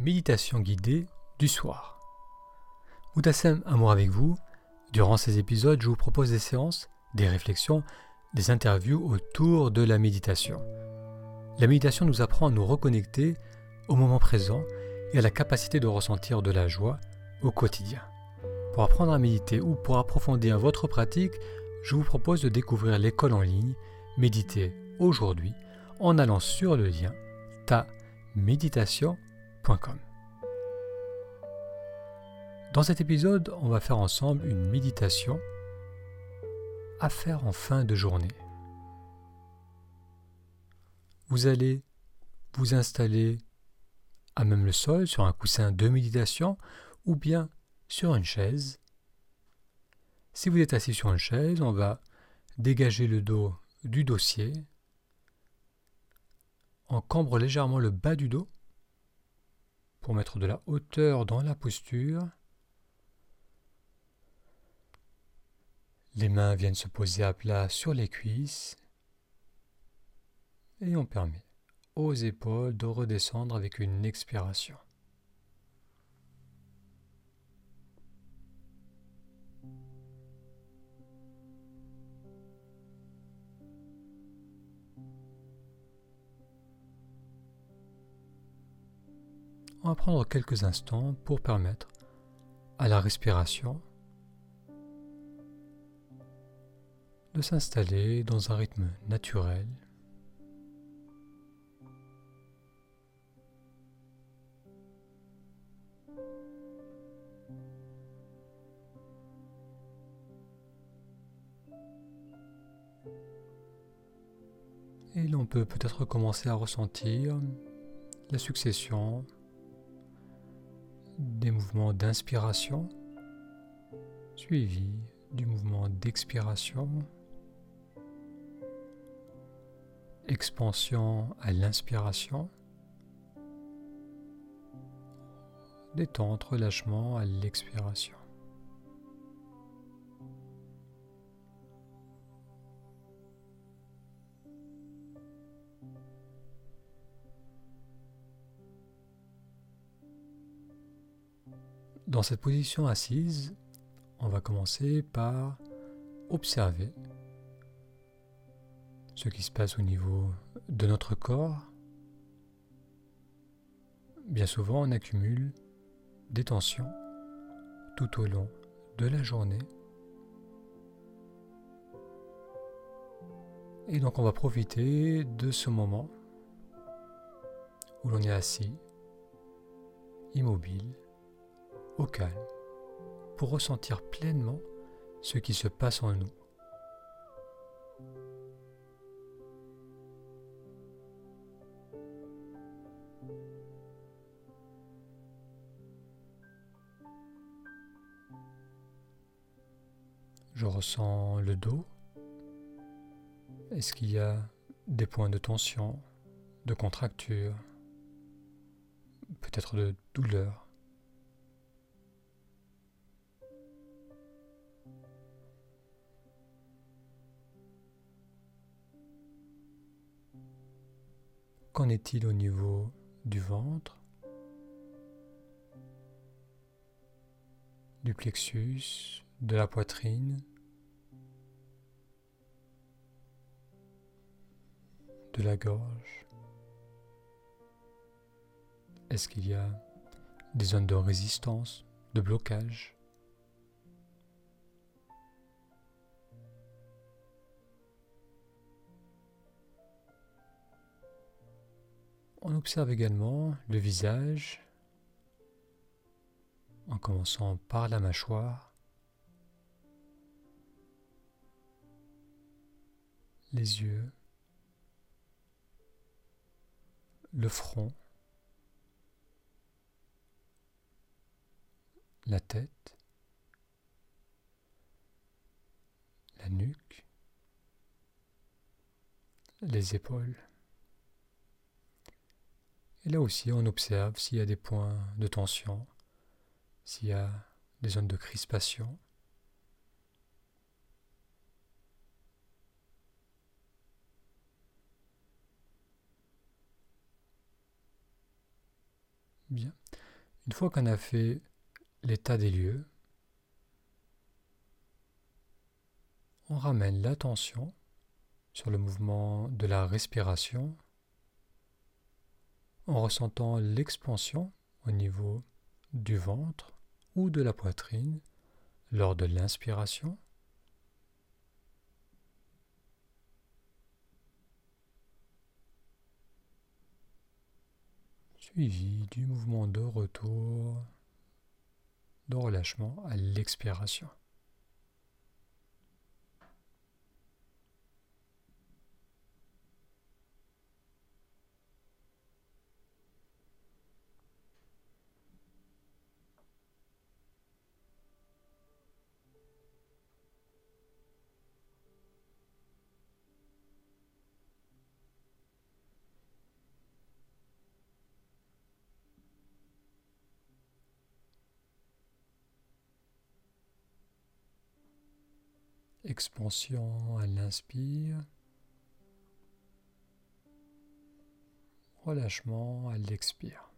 méditation guidée du soir. Moutassem Amour avec vous. Durant ces épisodes, je vous propose des séances, des réflexions, des interviews autour de la méditation. La méditation nous apprend à nous reconnecter au moment présent et à la capacité de ressentir de la joie au quotidien. Pour apprendre à méditer ou pour approfondir votre pratique, je vous propose de découvrir l'école en ligne Méditer aujourd'hui en allant sur le lien Dans cet épisode, on va faire ensemble une méditation à faire en fin de journée. Vous allez vous installer à même le sol sur un coussin de méditation ou bien sur une chaise. Si vous êtes assis sur une chaise, on va dégager le dos du dossier. On cambre légèrement le bas du dos pour mettre de la hauteur dans la posture. Les mains viennent se poser à plat sur les cuisses et on permet aux épaules de redescendre avec une expiration. On va prendre quelques instants pour permettre à la respiration de s'installer dans un rythme naturel. Et l'on peut peut-être commencer à ressentir la succession des mouvements d'inspiration suivis du mouvement d'expiration, expansion à l'inspiration, détente, relâchement à l'expiration. Dans cette position assise, on va commencer par observer ce qui se passe au niveau de notre corps. Bien souvent, on accumule des tensions tout au long de la journée. Et donc on va profiter de ce moment où l'on est assis, immobile, calme pour ressentir pleinement ce qui se passe en nous. Je ressens le dos. Est-ce qu'il y a des points de tension, de contracture, peut-être de douleur? Qu'en est-il au niveau du ventre, du plexus, de la poitrine, de la gorge? Est-ce qu'il y a des zones de résistance, de blocage? On observe également le visage en commençant par la mâchoire, les yeux, le front, la tête, la nuque, les épaules. Et là aussi, on observe s'il y a des points de tension, s'il y a des zones de crispation. Bien. Une fois qu'on a fait l'état des lieux, on ramène l'attention sur le mouvement de la respiration en ressentant l'expansion au niveau du ventre ou de la poitrine lors de l'inspiration suivi du mouvement de retour, de relâchement à l'expiration. Expansion à l'inspire. Relâchement à l'expire.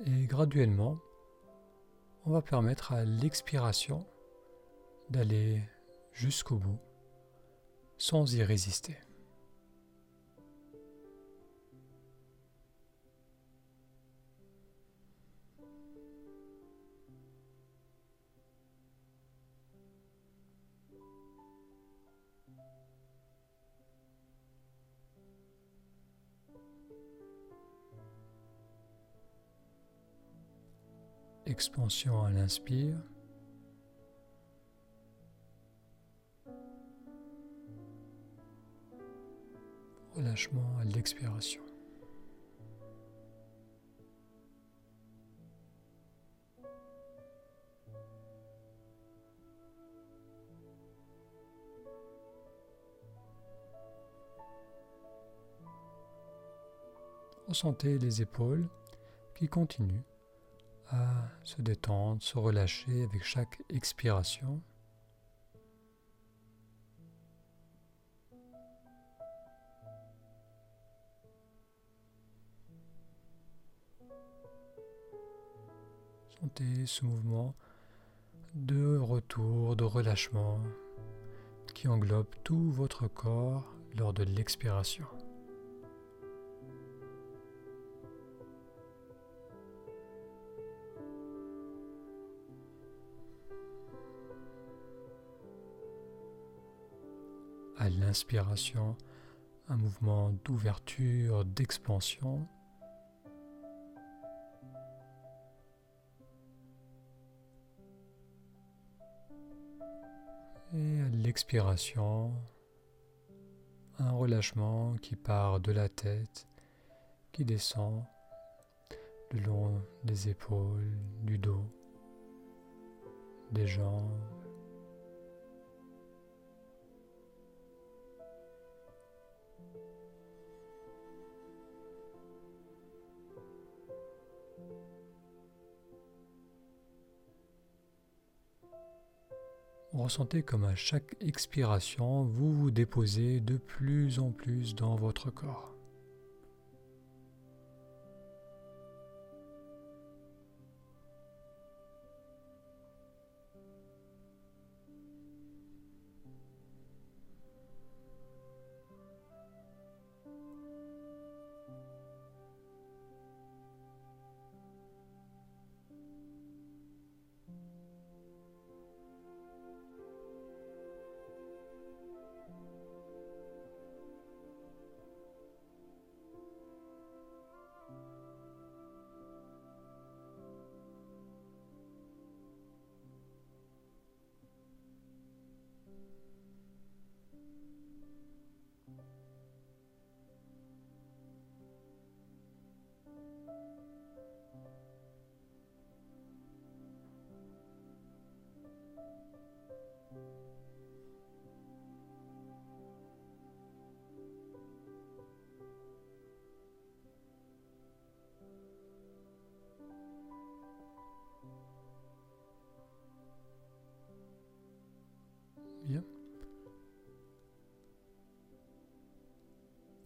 Et graduellement, on va permettre à l'expiration d'aller jusqu'au bout sans y résister. Expansion à l'inspire. Relâchement à l'expiration. Ressentez les épaules qui continuent à se détendre, se relâcher avec chaque expiration. Sentez ce mouvement de retour, de relâchement qui englobe tout votre corps lors de l'expiration. À l'inspiration, un mouvement d'ouverture, d'expansion. Et à l'expiration, un relâchement qui part de la tête, qui descend le long des épaules, du dos, des jambes. Ressentez comme à chaque expiration, vous vous déposez de plus en plus dans votre corps.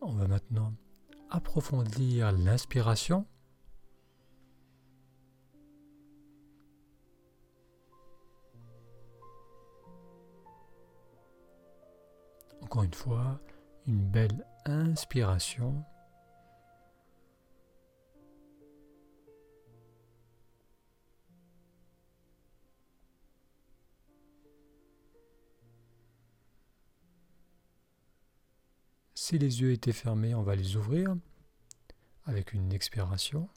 On va maintenant approfondir l'inspiration. Encore une fois, une belle inspiration. Si les yeux étaient fermés, on va les ouvrir avec une expiration.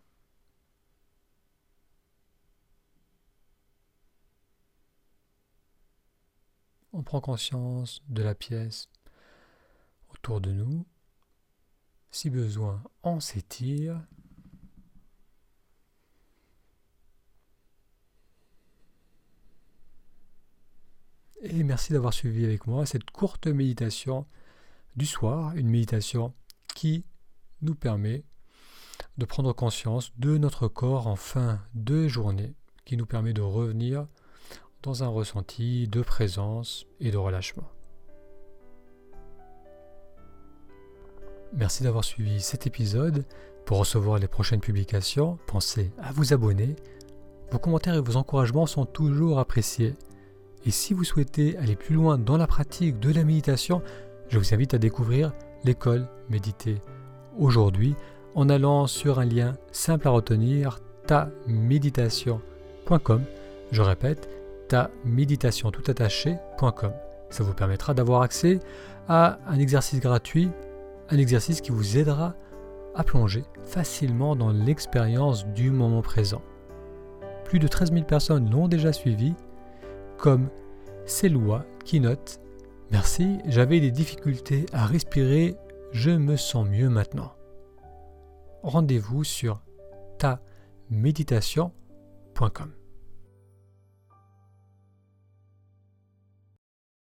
On prend conscience de la pièce autour de nous. Si besoin, on s'étire. Et merci d'avoir suivi avec moi cette courte méditation du soir, une méditation qui nous permet de prendre conscience de notre corps en fin de journée, qui nous permet de revenir dans un ressenti de présence et de relâchement. Merci d'avoir suivi cet épisode. Pour recevoir les prochaines publications, pensez à vous abonner. Vos commentaires et vos encouragements sont toujours appréciés. Et si vous souhaitez aller plus loin dans la pratique de la méditation, je vous invite à découvrir l'école Méditer aujourd'hui en allant sur un lien simple à retenir taméditation.com. Je répète, taméditation tout attaché.com. Ça vous permettra d'avoir accès à un exercice gratuit, un exercice qui vous aidera à plonger facilement dans l'expérience du moment présent. Plus de 13 000 personnes l'ont déjà suivi, comme Selwa qui note Merci, j'avais des difficultés à respirer, je me sens mieux maintenant. Rendez-vous sur ta méditation.com.